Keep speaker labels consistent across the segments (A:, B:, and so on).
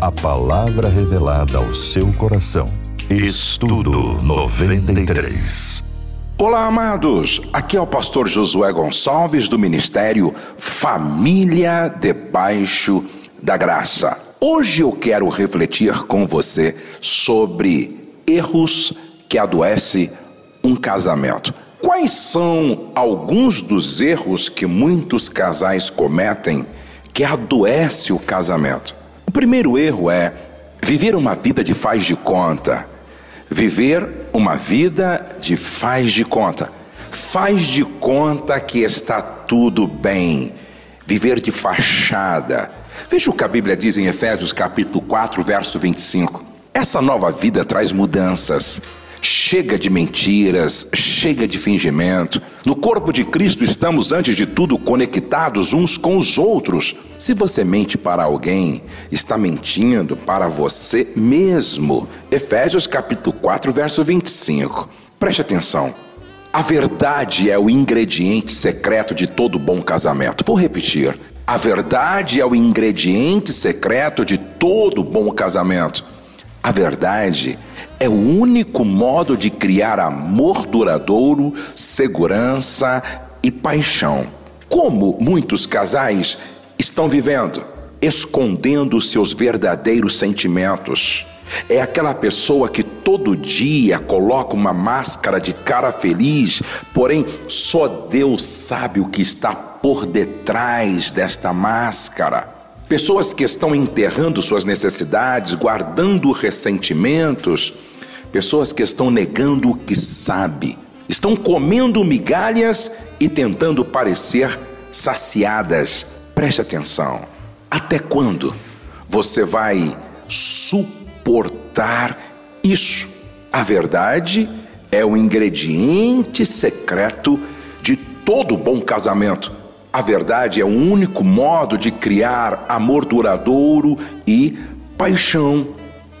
A: A palavra revelada ao seu coração. Estudo 93.
B: Olá, amados. Aqui é o pastor Josué Gonçalves do ministério Família Debaixo da Graça. Hoje eu quero refletir com você sobre erros que adoece um casamento. Quais são alguns dos erros que muitos casais cometem que adoece o casamento? O primeiro erro é viver uma vida de faz de conta. Viver uma vida de faz de conta. Faz de conta que está tudo bem. Viver de fachada. Veja o que a Bíblia diz em Efésios capítulo 4, verso 25. Essa nova vida traz mudanças. Chega de mentiras, chega de fingimento. No corpo de Cristo estamos, antes de tudo, conectados uns com os outros. Se você mente para alguém, está mentindo para você mesmo. Efésios capítulo 4, verso 25. Preste atenção. A verdade é o ingrediente secreto de todo bom casamento. Vou repetir. A verdade é o ingrediente secreto de todo bom casamento. A verdade é o único modo de criar amor duradouro, segurança e paixão. Como muitos casais estão vivendo? Escondendo seus verdadeiros sentimentos. É aquela pessoa que todo dia coloca uma máscara de cara feliz, porém só Deus sabe o que está por detrás desta máscara. Pessoas que estão enterrando suas necessidades, guardando ressentimentos, pessoas que estão negando o que sabe, estão comendo migalhas e tentando parecer saciadas. Preste atenção. Até quando você vai suportar isso? A verdade é o ingrediente secreto de todo bom casamento. A verdade é o único modo de criar amor duradouro e paixão.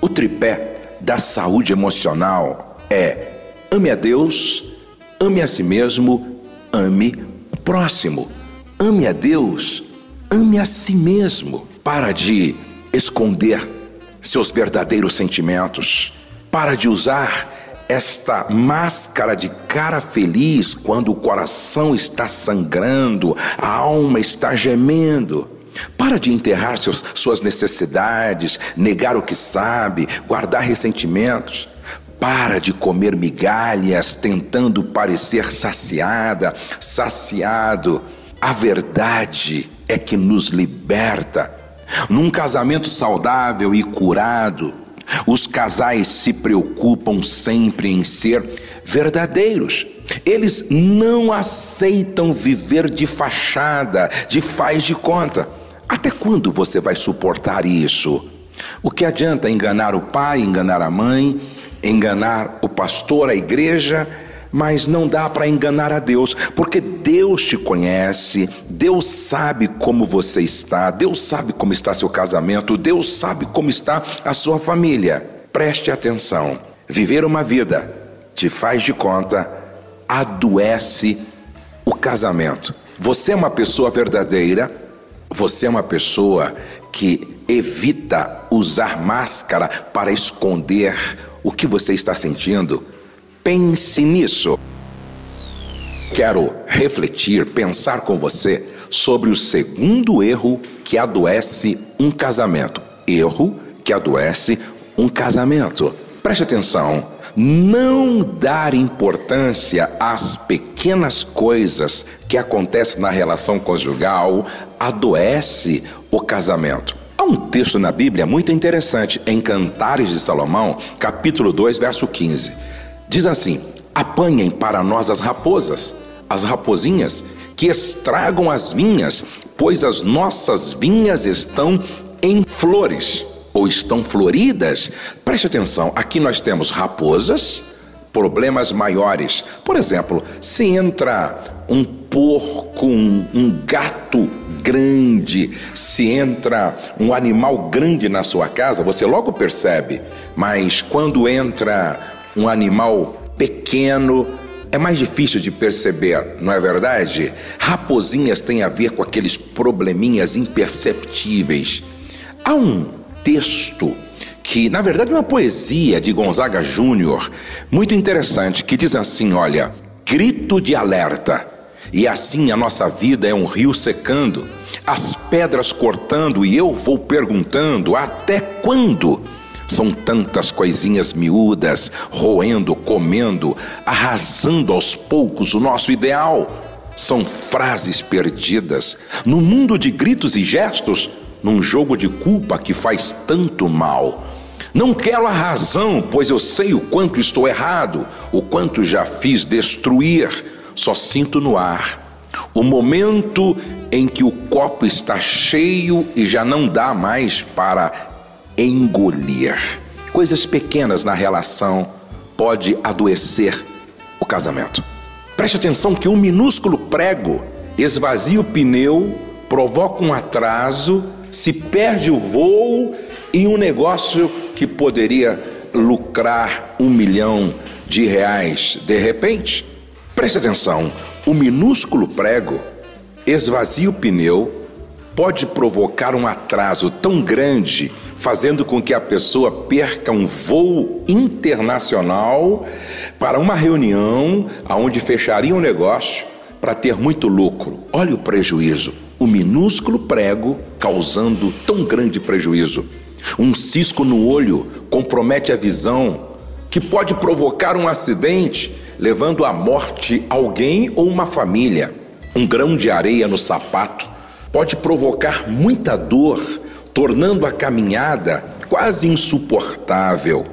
B: O tripé da saúde emocional é ame a Deus, ame a si mesmo, ame o próximo. Ame a Deus, ame a si mesmo. Para de esconder seus verdadeiros sentimentos. Para de usar esta máscara de cara feliz quando o coração está sangrando, a alma está gemendo. Para de enterrar seus, suas necessidades, negar o que sabe, guardar ressentimentos. Para de comer migalhas tentando parecer saciada, saciado. A verdade é que nos liberta. Num casamento saudável e curado, os casais se preocupam sempre em ser verdadeiros. Eles não aceitam viver de fachada, de faz de conta. Até quando você vai suportar isso? O que adianta enganar o pai, enganar a mãe, enganar o pastor, a igreja? Mas não dá para enganar a Deus, porque Deus te conhece, Deus sabe como você está, Deus sabe como está seu casamento, Deus sabe como está a sua família. Preste atenção. Viver uma vida te faz de conta, adoece o casamento. Você é uma pessoa verdadeira, você é uma pessoa que evita usar máscara para esconder o que você está sentindo Pense nisso. Quero refletir, pensar com você sobre o segundo erro que adoece um casamento. Erro que adoece um casamento. Preste atenção. Não dar importância às pequenas coisas que acontecem na relação conjugal adoece o casamento. Há um texto na Bíblia muito interessante, em Cantares de Salomão, capítulo 2, verso 15 Diz assim: apanhem para nós as raposas, as rapozinhas que estragam as vinhas, pois as nossas vinhas estão em flores ou estão floridas. Preste atenção, aqui nós temos raposas, problemas maiores. Por exemplo, se entra um porco, um, um, gato grande, se entra um animal grande na sua casa, você logo percebe. Mas quando entra um animal pequeno, é mais difícil de perceber, não é verdade? Raposinhas têm a ver com aqueles probleminhas imperceptíveis. Há um texto que, na verdade, é uma poesia de Gonzaga Júnior, muito interessante, que diz assim: olha, grito de alerta. E assim a nossa vida é um rio secando, as pedras cortando, e eu vou perguntando: até quando? São tantas coisinhas miúdas, roendo, comendo, arrasando aos poucos o nosso ideal. São frases perdidas no mundo de gritos e gestos, num jogo de culpa que faz tanto mal. Não quero a razão, pois eu sei o quanto estou errado, o quanto já fiz destruir. Só sinto no ar o momento em que o copo está cheio e já não dá mais para engolir. Coisas pequenas na relação pode adoecer o casamento. Preste atenção que um minúsculo prego esvazia o pneu, provoca um atraso, se perde o voo e um negócio que poderia lucrar um milhão de reais de repente. Preste atenção: um minúsculo prego esvazia o pneu, pode provocar um atraso tão grande, fazendo com que a pessoa perca um voo internacional para uma reunião aonde fecharia um negócio para ter muito lucro. Olha o prejuízo. O minúsculo prego causando tão grande prejuízo. Um cisco no olho compromete a visão, que pode provocar um acidente, levando à morte alguém ou uma família. Um grão de areia no sapato pode provocar muita dor, tornando a caminhada quase insuportável.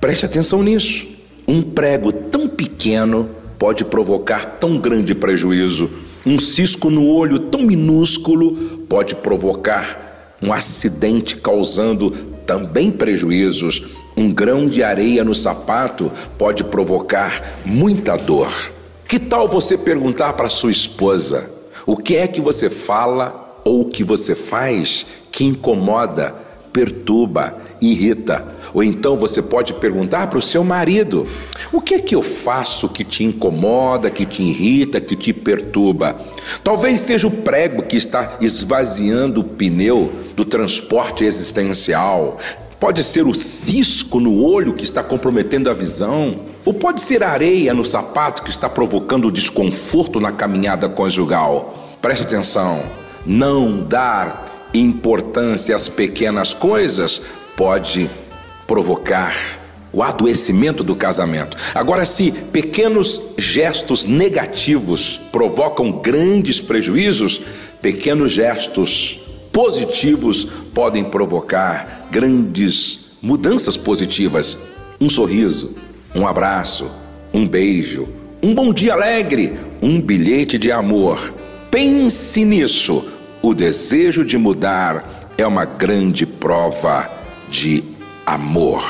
B: Preste atenção nisso. Um prego tão pequeno pode provocar tão grande prejuízo. Um cisco no olho tão minúsculo pode provocar um acidente causando também prejuízos. Um grão de areia no sapato pode provocar muita dor. Que tal você perguntar para sua esposa o que é que você fala ou o que você faz que incomoda, perturba, irrita? Ou então você pode perguntar para o seu marido: o que é que eu faço que te incomoda, que te irrita, que te perturba? Talvez seja o prego que está esvaziando o pneu do transporte existencial. Pode ser o cisco no olho que está comprometendo a visão. Ou pode ser a areia no sapato que está provocando desconforto na caminhada conjugal. Preste atenção: não dar importância às pequenas coisas pode provocar o adoecimento do casamento. Agora, se pequenos gestos negativos provocam grandes prejuízos, pequenos gestos positivos podem provocar grandes mudanças positivas. Um sorriso, um abraço, um beijo, um bom dia alegre, um bilhete de amor. Pense nisso. O desejo de mudar é uma grande prova de amor.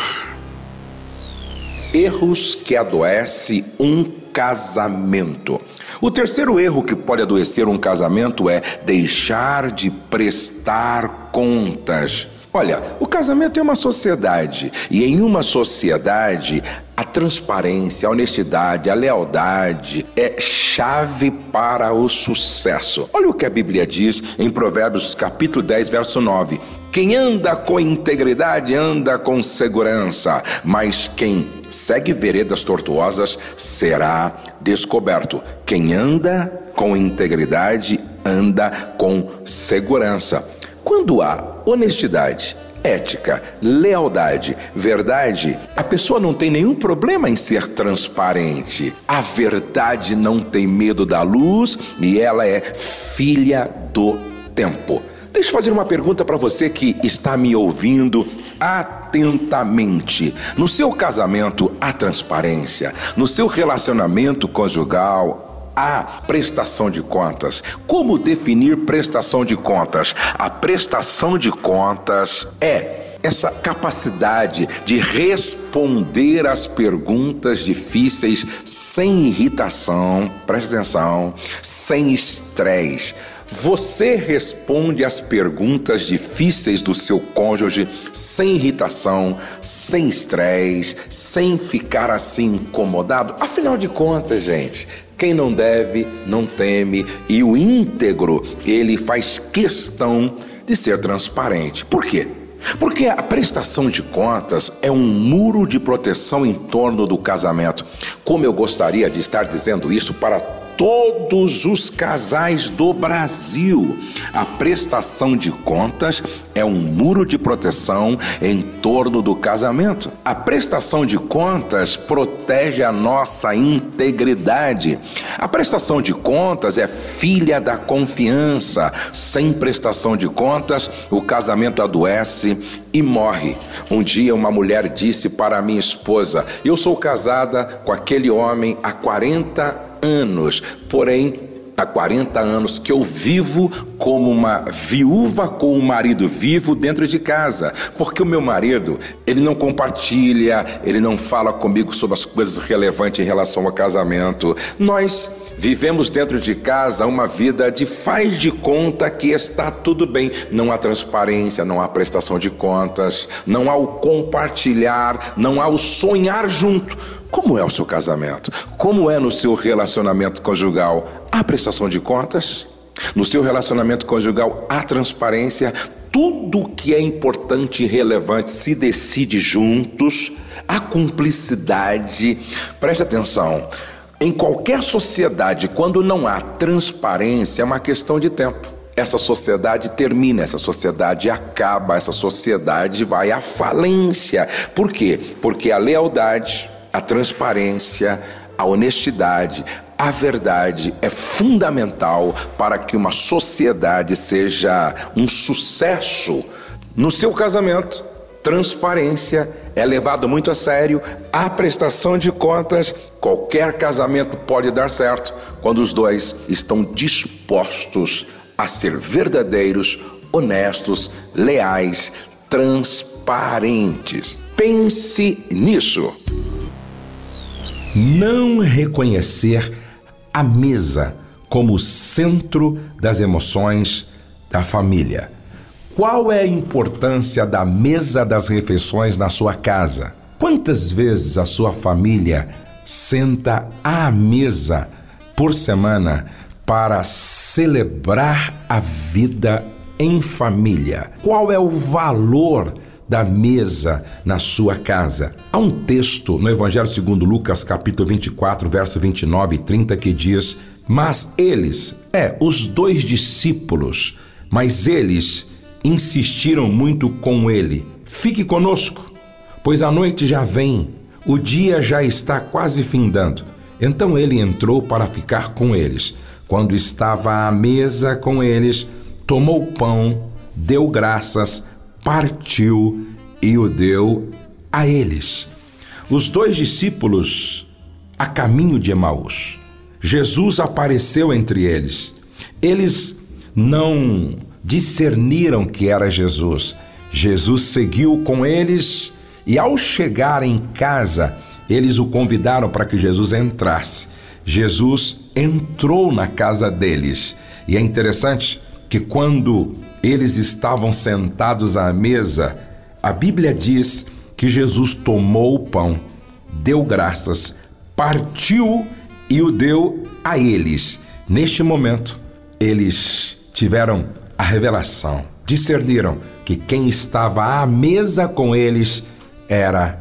B: Erros que adoece um casamento. O terceiro erro que pode adoecer um casamento é deixar de prestar contas. Olha, o casamento é uma sociedade e em uma sociedade a transparência, a honestidade, a lealdade é chave para o sucesso. Olha o que a Bíblia diz em Provérbios capítulo 10, verso 9. Quem anda com integridade anda com segurança, mas quem segue veredas tortuosas será descoberto. Quem anda com integridade anda com segurança. Quando há honestidade, ética, lealdade, verdade, a pessoa não tem nenhum problema em ser transparente. A verdade não tem medo da luz e ela é filha do tempo. Deixa eu fazer uma pergunta para você que está me ouvindo atentamente. No seu casamento há transparência, no seu relacionamento conjugal a prestação de contas. Como definir prestação de contas? A prestação de contas é essa capacidade de responder às perguntas difíceis sem irritação, preste atenção, sem estresse. Você responde às perguntas difíceis do seu cônjuge sem irritação, sem estresse, sem ficar assim incomodado? Afinal de contas, gente, quem não deve, não teme, e o íntegro, ele faz questão de ser transparente. Por quê?
C: Porque a prestação de contas é um muro de proteção em torno do casamento. Como eu gostaria de estar dizendo isso para todos os casais do Brasil. A prestação de contas é um muro de proteção em torno do casamento. A prestação de contas protege a nossa integridade. A prestação de contas é filha da confiança. Sem prestação de contas, o casamento adoece e morre. Um dia uma mulher disse para minha esposa: "Eu sou casada com aquele homem há 40 anos, porém há 40 anos que eu vivo como uma viúva com um marido vivo dentro de casa, porque o meu marido, ele não compartilha, ele não fala comigo sobre as coisas relevantes em relação ao casamento. Nós vivemos dentro de casa uma vida de faz de conta que está tudo bem. Não há transparência, não há prestação de contas, não há o compartilhar, não há o sonhar junto. Como é o seu casamento? Como é no seu relacionamento conjugal? Há prestação de contas? No seu relacionamento conjugal há transparência? Tudo que é importante e relevante se decide juntos? Há cumplicidade? Preste atenção. Em qualquer sociedade, quando não há transparência, é uma questão de tempo. Essa sociedade termina, essa sociedade acaba, essa sociedade vai à falência. Por quê? Porque a lealdade, a transparência, a honestidade, a verdade é fundamental para que uma sociedade seja um sucesso no seu casamento. Transparência é levado muito a sério, a prestação de contas. Qualquer casamento pode dar certo quando os dois estão dispostos a ser verdadeiros, honestos, leais, transparentes. Pense nisso
B: não reconhecer a mesa como centro das emoções da família. Qual é a importância da mesa das refeições na sua casa? Quantas vezes a sua família senta à mesa por semana para celebrar a vida em família? Qual é o valor da mesa na sua casa. Há um texto no Evangelho segundo Lucas, capítulo 24, verso 29 e 30 que diz: "Mas eles, é, os dois discípulos, mas eles insistiram muito com ele: Fique conosco, pois a noite já vem, o dia já está quase findando." Então ele entrou para ficar com eles. Quando estava à mesa com eles, tomou pão, deu graças, partiu e o deu a eles. Os dois discípulos a caminho de Emaús. Jesus apareceu entre eles. Eles não discerniram que era Jesus. Jesus seguiu com eles e, ao chegar em casa, eles o convidaram para que Jesus entrasse. Jesus entrou na casa deles. E é interessante que quando eles estavam sentados à mesa, a Bíblia diz que Jesus tomou o pão, deu graças, partiu e o deu a eles. Neste momento, eles tiveram a revelação, discerniram que quem estava à mesa com eles era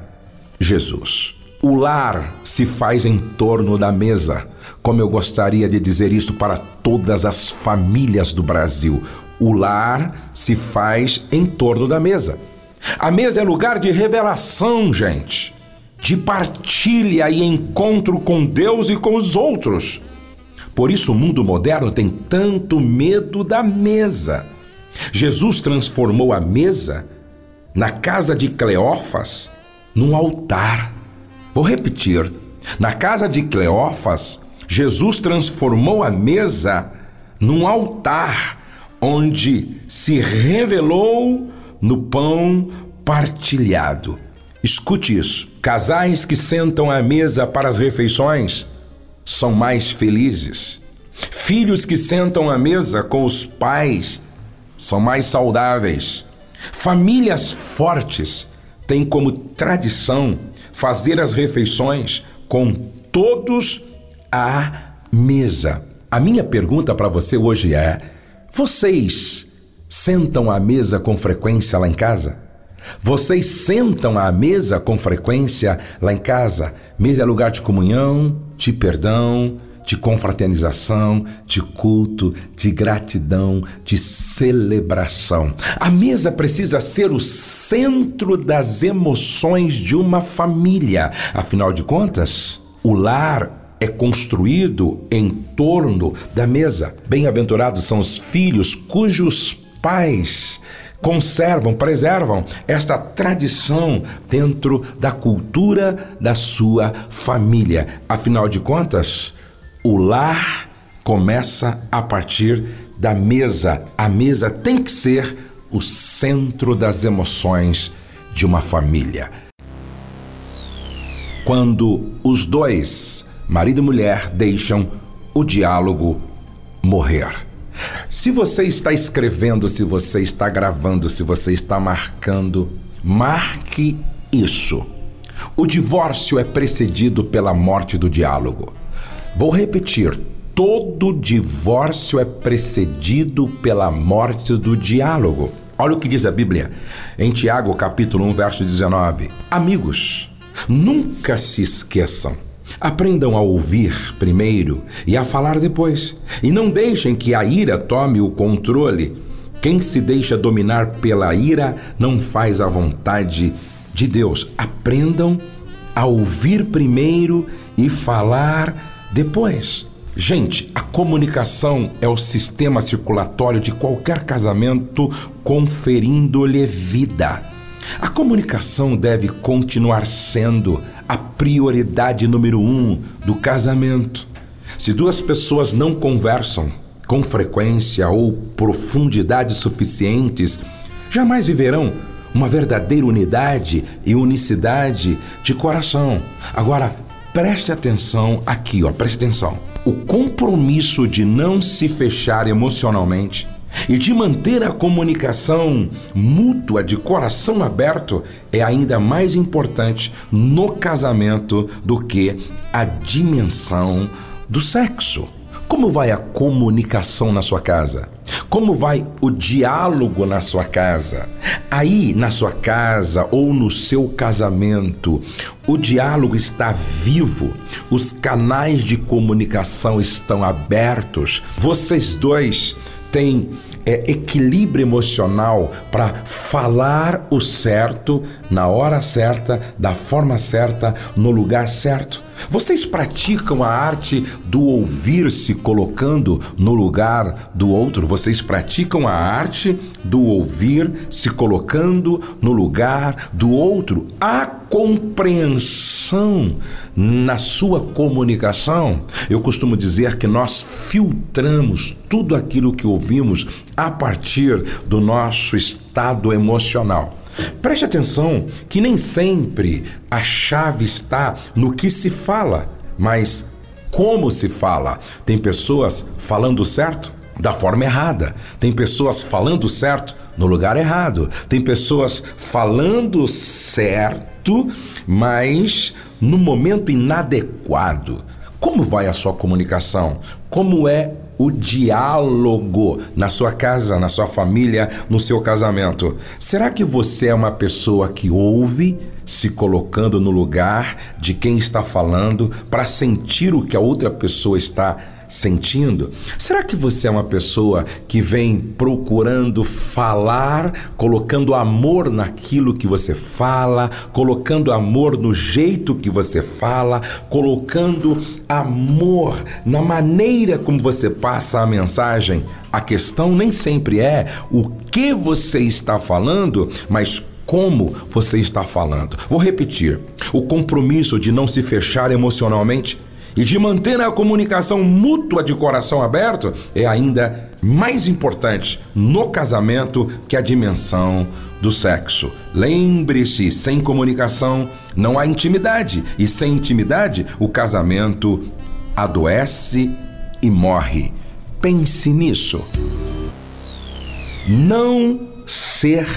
B: Jesus. O lar se faz em torno da mesa. Como eu gostaria de dizer isso para todas as famílias do Brasil. O lar se faz em torno da mesa. A mesa é lugar de revelação, gente, de partilha e encontro com Deus e com os outros. Por isso o mundo moderno tem tanto medo da mesa. Jesus transformou a mesa na casa de Cleófas num altar. Vou repetir: na casa de Cleófas, Jesus transformou a mesa num altar onde se revelou no pão partilhado. Escute isso: casais que sentam à mesa para as refeições são mais felizes. Filhos que sentam à mesa com os pais são mais saudáveis. Famílias fortes têm como tradição fazer as refeições com todos à mesa. A minha pergunta para você hoje é: vocês sentam à mesa com frequência lá em casa? Vocês sentam à mesa com frequência lá em casa? Mesa é lugar de comunhão, de perdão, de confraternização, de culto, de gratidão, de celebração. A mesa precisa ser o centro das emoções de uma família. Afinal de contas, o lar é construído em torno da mesa. Bem-aventurados são os filhos cujos pais conservam, preservam esta tradição dentro da cultura da sua família. Afinal de contas, o lar começa a partir da mesa. A mesa tem que ser o centro das emoções de uma família. Quando os dois, marido e mulher, deixam o diálogo morrer. Se você está escrevendo, se você está gravando, se você está marcando, marque isso. O divórcio é precedido pela morte do diálogo. Vou repetir: todo divórcio é precedido pela morte do diálogo. Olha o que diz a Bíblia em Tiago, capítulo 1, verso 19. Amigos, nunca se esqueçam. Aprendam a ouvir primeiro e a falar depois. E não deixem que a ira tome o controle. Quem se deixa dominar pela ira não faz a vontade de Deus. Aprendam a ouvir primeiro e falar depois, gente, a comunicação é o sistema circulatório de qualquer casamento, conferindo-lhe vida. A comunicação deve continuar sendo a prioridade número um do casamento. Se duas pessoas não conversam com frequência ou profundidade suficientes, jamais viverão uma verdadeira unidade e unicidade de coração. Agora, preste atenção aqui, ó, preste atenção. O compromisso de não se fechar emocionalmente e de manter a comunicação mútua de coração aberto é ainda mais importante no casamento do que a dimensão do sexo. Como vai a comunicação na sua casa? Como vai o diálogo na sua casa? Aí, na sua casa ou no seu casamento, o diálogo está vivo, os canais de comunicação estão abertos, vocês dois têm é, equilíbrio emocional para falar o certo na hora certa, da forma certa, no lugar certo. Vocês praticam a arte do ouvir se colocando no lugar do outro? Vocês praticam a arte do ouvir se colocando no lugar do outro? A compreensão na sua comunicação. Eu costumo dizer que nós filtramos tudo aquilo que ouvimos a partir do nosso estado emocional. Preste atenção que nem sempre a chave está no que se fala, mas como se fala. Tem pessoas falando certo da forma errada, tem pessoas falando certo no lugar errado, tem pessoas falando certo, mas no momento inadequado. Como vai a sua comunicação? Como é o diálogo na sua casa, na sua família, no seu casamento. Será que você é uma pessoa que ouve, se colocando no lugar de quem está falando, para sentir o que a outra pessoa está sentindo? Será que você é uma pessoa que vem procurando falar, colocando amor naquilo que você fala, colocando amor no jeito que você fala, colocando amor na maneira como você passa a mensagem? A questão nem sempre é o que você está falando, mas como você está falando. Vou repetir: o compromisso de não se fechar emocionalmente e de manter a comunicação mútua de coração aberto é ainda mais importante no casamento que a dimensão do sexo. Lembre-se, sem comunicação não há intimidade, e sem intimidade o casamento adoece e morre. Pense nisso. Não ser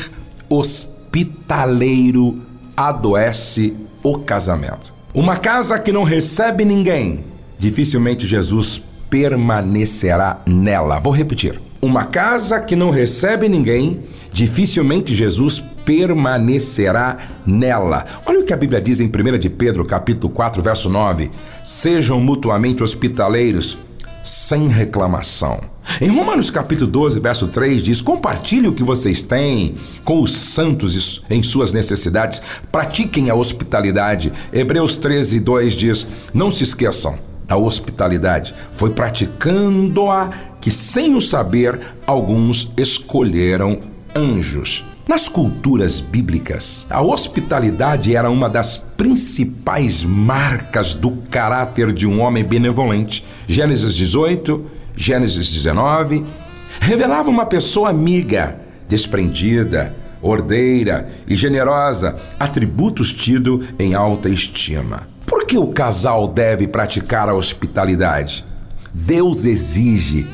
B: hospitaleiro adoece o casamento. Uma casa que não recebe ninguém, dificilmente Jesus permanecerá nela. Vou repetir. Uma casa que não recebe ninguém, dificilmente Jesus permanecerá nela. Olha o que a Bíblia diz em 1 de Pedro, capítulo 4, verso 9: Sejam mutuamente hospitaleiros, sem reclamação. Em Romanos capítulo 12, verso 3 diz: Compartilhe o que vocês têm com os santos em suas necessidades, pratiquem a hospitalidade. Hebreus 13, 2 diz: Não se esqueçam da hospitalidade. Foi praticando-a que, sem o saber, alguns escolheram anjos. Nas culturas bíblicas, a hospitalidade era uma das principais marcas do caráter de um homem benevolente. Gênesis 18, Gênesis 19 revelava uma pessoa amiga, desprendida, ordeira e generosa, atributos tidos em alta estima. Por que o casal deve praticar a hospitalidade? Deus exige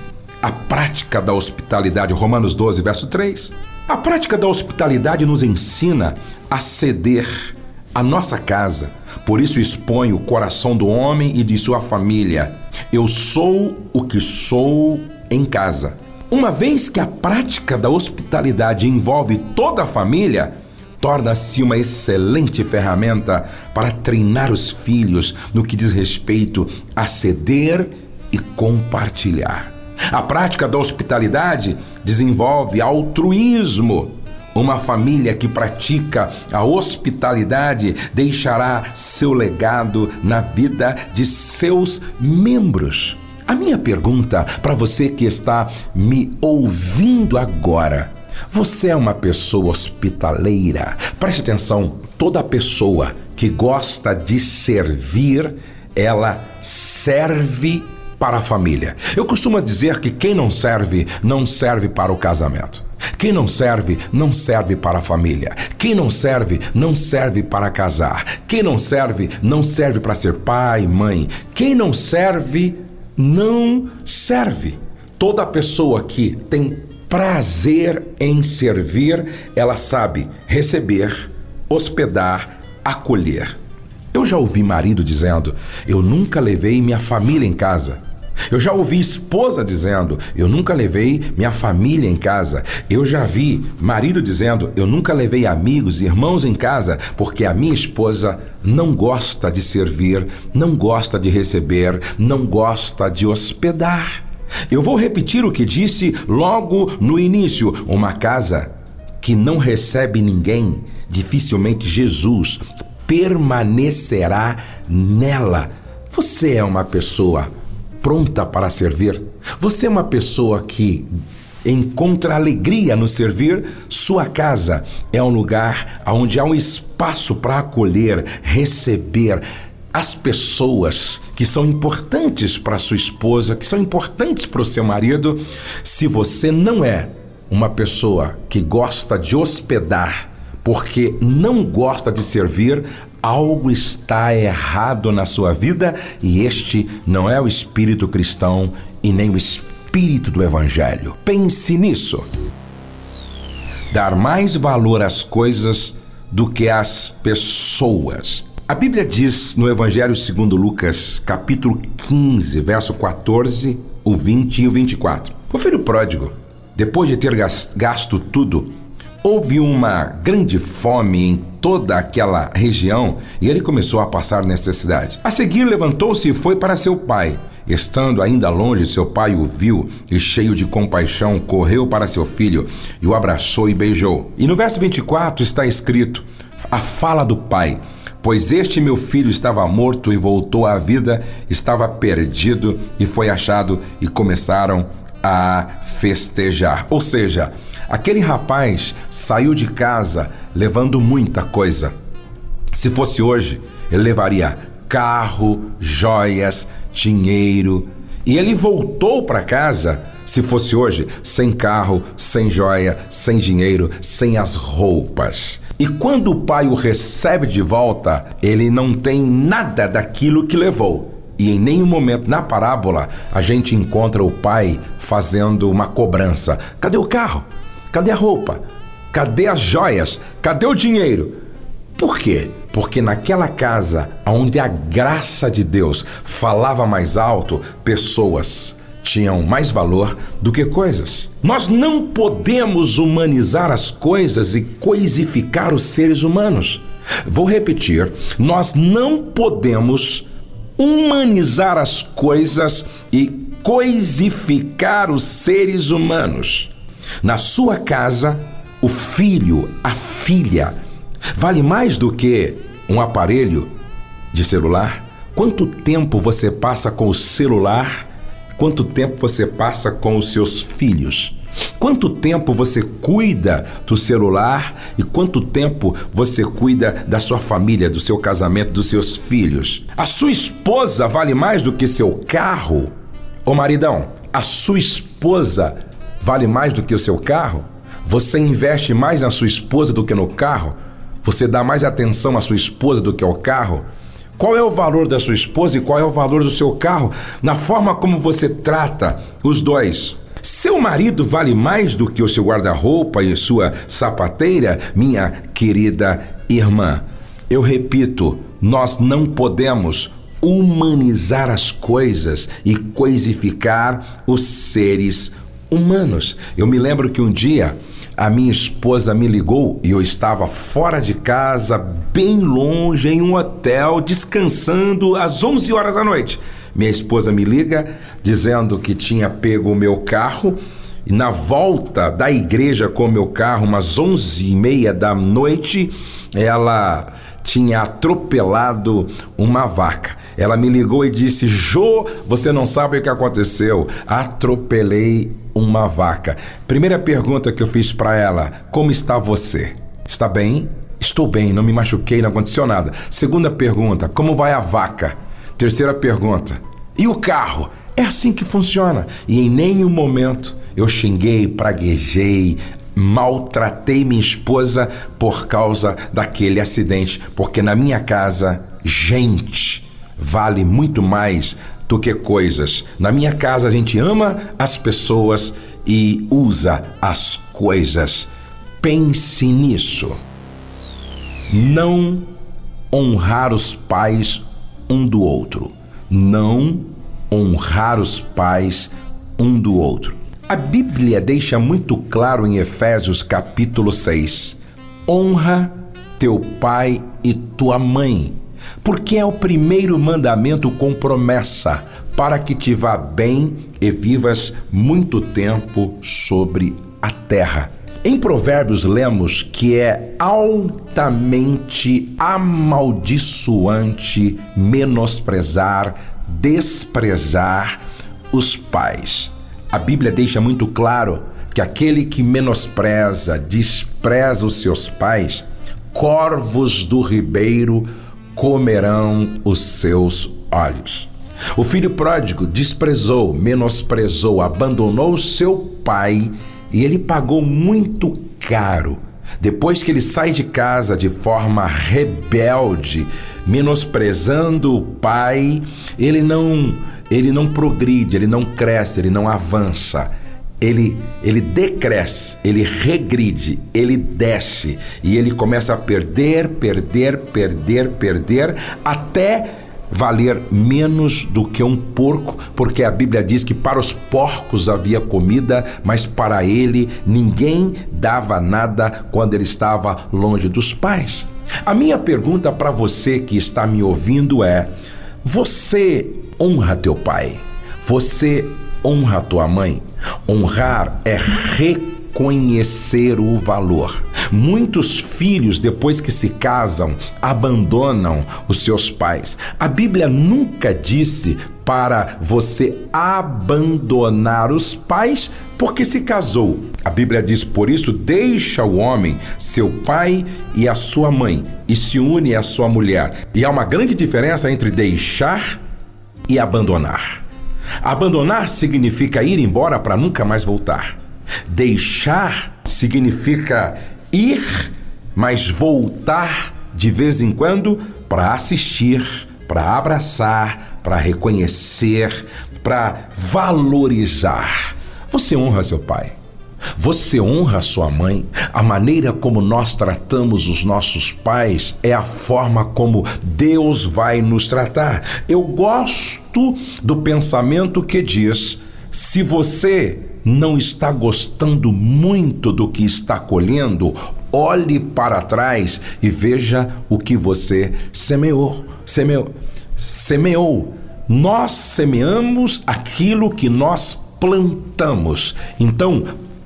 B: a prática da hospitalidade, Romanos 12, verso 3. A prática da hospitalidade nos ensina a ceder a nossa casa. Por isso expõe o coração do homem e de sua família. Eu sou o que sou em casa. Uma vez que a prática da hospitalidade envolve toda a família, torna-se uma excelente ferramenta para treinar os filhos no que diz respeito a ceder e compartilhar. A prática da hospitalidade desenvolve altruísmo. Uma família que pratica a hospitalidade deixará seu legado na vida de seus membros. A minha pergunta para você que está me ouvindo agora: você é uma pessoa hospitaleira? Preste atenção: toda pessoa que gosta de servir, ela serve para a família. Eu costumo dizer que quem não serve, não serve para o casamento. Quem não serve, não serve para a família. Quem não serve, não serve para casar. Quem não serve, não serve para ser pai, mãe. Quem não serve, não serve. Toda pessoa que tem prazer em servir, ela sabe receber, hospedar, acolher. Eu já ouvi marido dizendo: Eu nunca levei minha família em casa. Eu já ouvi esposa dizendo: Eu nunca levei minha família em casa. Eu já vi marido dizendo: Eu nunca levei amigos, irmãos em casa, porque a minha esposa não gosta de servir, não gosta de receber, não gosta de hospedar. Eu vou repetir o que disse logo no início: uma casa que não recebe ninguém, dificilmente Jesus permanecerá nela. Você é uma pessoa pronta para servir? Você é uma pessoa que encontra alegria no servir? Sua casa é um lugar onde há um espaço para acolher, receber as pessoas que são importantes para sua esposa, que são importantes para o seu marido. Se você não é uma pessoa que gosta de hospedar, porque não gosta de servir, algo está errado na sua vida e este não é o espírito cristão e nem o espírito do evangelho. Pense nisso. Dar mais valor às coisas do que às pessoas. A Bíblia diz no Evangelho segundo Lucas, capítulo 15, verso 14, o 20 e o 24. O filho pródigo, depois de ter gasto tudo, Houve uma grande fome em toda aquela região e ele começou a passar necessidade. A seguir, levantou-se e foi para seu pai. Estando ainda longe, seu pai o viu e, cheio de compaixão, correu para seu filho e o abraçou e beijou. E no verso 24 está escrito: a fala do pai. Pois este meu filho estava morto e voltou à vida, estava perdido e foi achado, e começaram a festejar. Ou seja, Aquele rapaz saiu de casa levando muita coisa. Se fosse hoje, ele levaria carro, joias, dinheiro. E ele voltou para casa, se fosse hoje, sem carro, sem joia, sem dinheiro, sem as roupas. E quando o pai o recebe de volta, ele não tem nada daquilo que levou. E em nenhum momento na parábola a gente encontra o pai fazendo uma cobrança. Cadê o carro? Cadê a roupa? Cadê as joias? Cadê o dinheiro? Por quê? Porque naquela casa onde a graça de Deus falava mais alto, pessoas tinham mais valor do que coisas. Nós não podemos humanizar as coisas e coisificar os seres humanos. Vou repetir: nós não podemos humanizar as coisas e coisificar os seres humanos. Na sua casa, o filho, a filha, vale mais do que um aparelho de celular? Quanto tempo você passa com o celular? Quanto tempo você passa com os seus filhos? Quanto tempo você cuida do celular e quanto tempo você cuida da sua família, do seu casamento, dos seus filhos? A sua esposa vale mais do que seu carro? Ô maridão, a sua esposa vale mais do que o seu carro? Você investe mais na sua esposa do que no carro? Você dá mais atenção à sua esposa do que ao carro? Qual é o valor da sua esposa e qual é o valor do seu carro na forma como você trata os dois? Seu marido vale mais do que o seu guarda-roupa e sua sapateira, minha querida irmã. Eu repito, nós não podemos humanizar as coisas e coisificar os seres humanos. Eu me lembro que um dia a minha esposa me ligou e eu estava fora de casa, bem longe, em um hotel, descansando às 11 horas da noite. Minha esposa me liga dizendo que tinha pego o meu carro e na volta da igreja com o meu carro, umas 11 e meia da noite, ela tinha atropelado uma vaca. Ela me ligou e disse: Jô, você não sabe o que aconteceu. Atropelei uma vaca. Primeira pergunta que eu fiz para ela: Como está você? Está bem? Estou bem, não me machuquei, não aconteceu nada. Segunda pergunta: Como vai a vaca? Terceira pergunta: E o carro? É assim que funciona. E em nenhum momento eu xinguei, praguejei, maltratei minha esposa por causa daquele acidente, porque na minha casa, gente vale muito mais do que coisas. Na minha casa a gente ama as pessoas e usa as coisas. Pense nisso. Não honrar os pais um do outro. Não honrar os pais um do outro. A Bíblia deixa muito claro em Efésios capítulo 6: honra teu pai e tua mãe porque é o primeiro mandamento com promessa para que te vá bem e vivas muito tempo sobre a terra. Em Provérbios lemos que é altamente amaldiçoante menosprezar, desprezar os pais. A Bíblia deixa muito claro que aquele que menospreza, despreza os seus pais, corvos do ribeiro comerão os seus olhos. O filho pródigo desprezou, menosprezou, abandonou seu pai e ele pagou muito caro. Depois que ele sai de casa de forma rebelde, menosprezando o pai, ele não ele não progride, ele não cresce, ele não avança ele, ele decresce, ele regride, ele desce e ele começa a perder, perder, perder, perder, até valer menos do que um porco, porque a Bíblia diz que para os porcos havia comida, mas para ele ninguém dava nada quando ele estava longe dos pais. A minha pergunta para você que está me ouvindo é: você honra teu pai? Você honra tua mãe? Honrar é reconhecer o valor. Muitos filhos, depois que se casam, abandonam os seus pais. A Bíblia nunca disse para você abandonar os pais porque se casou. A Bíblia diz: por isso, deixa o homem, seu pai e a sua mãe, e se une à sua mulher. E há uma grande diferença entre deixar e abandonar. Abandonar significa ir embora para nunca mais voltar. Deixar significa ir, mas voltar de vez em quando para assistir, para abraçar, para reconhecer, para valorizar. Você honra seu pai. Você honra sua mãe. A maneira como nós tratamos os nossos pais é a forma como Deus vai nos tratar. Eu gosto do pensamento que diz: Se você não está gostando muito do que está colhendo, olhe para trás e veja o que você semeou. Semeou. semeou. Nós semeamos aquilo que nós plantamos. Então,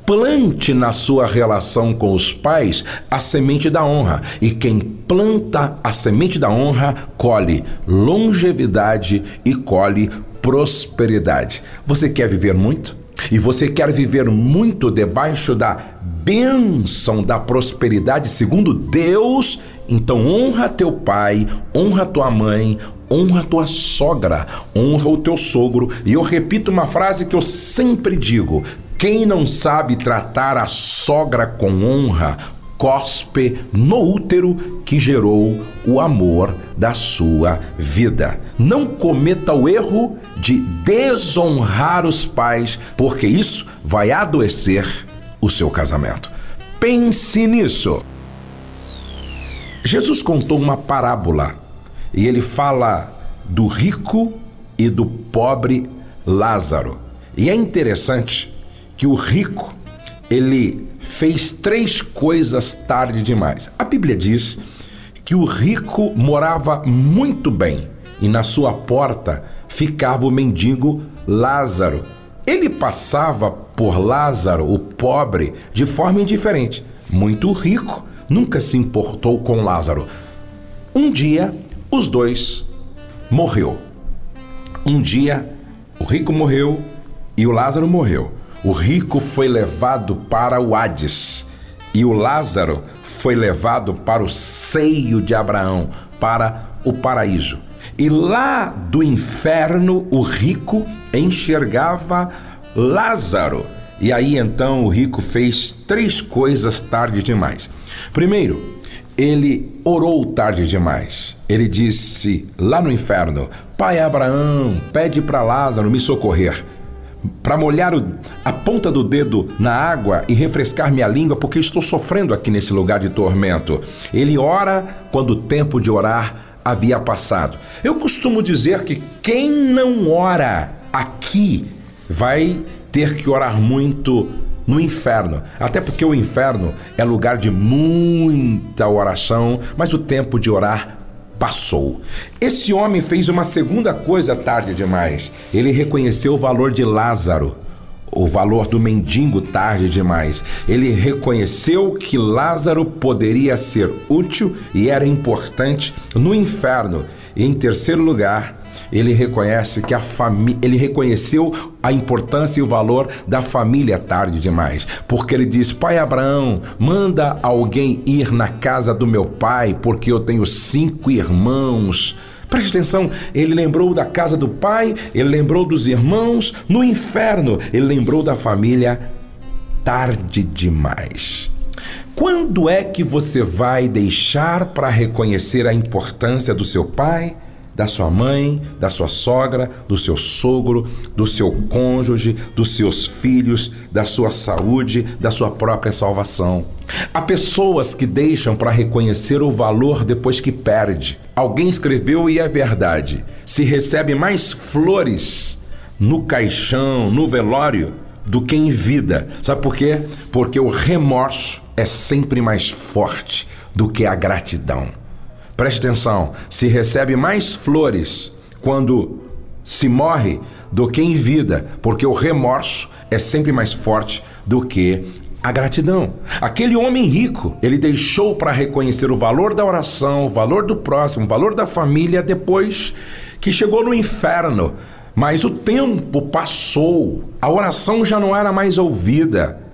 B: plante na sua relação com os pais a semente da honra. E quem planta a semente da honra colhe longevidade e colhe prosperidade. Você quer viver muito? E você quer viver muito debaixo da bênção da prosperidade segundo Deus? Então honra teu pai, honra tua mãe, honra tua sogra, honra o teu sogro. E eu repito uma frase que eu sempre digo: quem não sabe tratar a sogra com honra, cospe no útero que gerou o amor da sua vida. Não cometa o erro de desonrar os pais, porque isso vai adoecer o seu casamento. Pense nisso. Jesus contou uma parábola e ele fala do rico e do pobre Lázaro. E é interessante que o rico ele fez três coisas tarde demais. A Bíblia diz que o rico morava muito bem e na sua porta ficava o mendigo Lázaro. Ele passava por Lázaro, o pobre, de forma indiferente. Muito rico, nunca se importou com Lázaro. Um dia, os dois morreu. Um dia, o rico morreu e o Lázaro morreu. O rico foi levado para o Hades e o Lázaro foi levado para o seio de Abraão, para o paraíso. E lá do inferno, o rico enxergava Lázaro. E aí então o rico fez três coisas tarde demais. Primeiro, ele orou tarde demais. Ele disse lá no inferno: Pai Abraão, pede para Lázaro me socorrer para molhar o, a ponta do dedo na água e refrescar minha língua, porque estou sofrendo aqui nesse lugar de tormento. Ele ora quando o tempo de orar havia passado. Eu costumo dizer que quem não ora aqui vai ter que orar muito no inferno. Até porque o inferno é lugar de muita oração, mas o tempo de orar passou. Esse homem fez uma segunda coisa tarde demais. Ele reconheceu o valor de Lázaro, o valor do mendigo tarde demais. Ele reconheceu que Lázaro poderia ser útil e era importante no inferno. E em terceiro lugar, ele reconhece que a família, ele reconheceu a importância e o valor da família tarde demais, porque ele diz: "Pai Abraão, manda alguém ir na casa do meu pai, porque eu tenho cinco irmãos." Preste atenção, ele lembrou da casa do pai, ele lembrou dos irmãos no inferno, ele lembrou da família tarde demais. Quando é que você vai deixar para reconhecer a importância do seu pai? Da sua mãe, da sua sogra, do seu sogro, do seu cônjuge, dos seus filhos, da sua saúde, da sua própria salvação. Há pessoas que deixam para reconhecer o valor depois que perde. Alguém escreveu e é verdade. Se recebe mais flores no caixão, no velório, do que em vida. Sabe por quê? Porque o remorso é sempre mais forte do que a gratidão. Preste atenção: se recebe mais flores quando se morre do que em vida, porque o remorso é sempre mais forte do que a gratidão. Aquele homem rico, ele deixou para reconhecer o valor da oração, o valor do próximo, o valor da família depois que chegou no inferno. Mas o tempo passou, a oração já não era mais ouvida.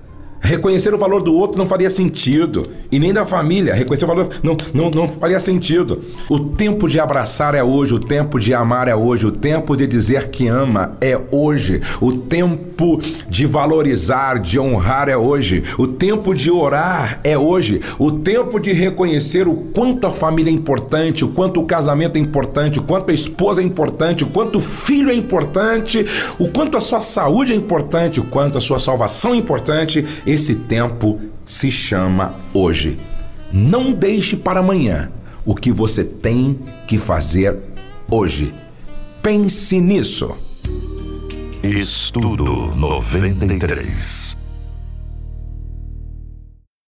B: Reconhecer o valor do outro não faria sentido. E nem da família. Reconhecer o valor não, não, não faria sentido. O tempo de abraçar é hoje. O tempo de amar é hoje. O tempo de dizer que ama é hoje. O tempo de valorizar, de honrar é hoje. O tempo de orar é hoje. O tempo de reconhecer o quanto a família é importante, o quanto o casamento é importante, o quanto a esposa é importante, o quanto o filho é importante, o quanto a sua saúde é importante, o quanto a sua salvação é importante esse tempo se chama hoje. Não deixe para amanhã o que você tem que fazer hoje. Pense nisso.
A: Estudo 93.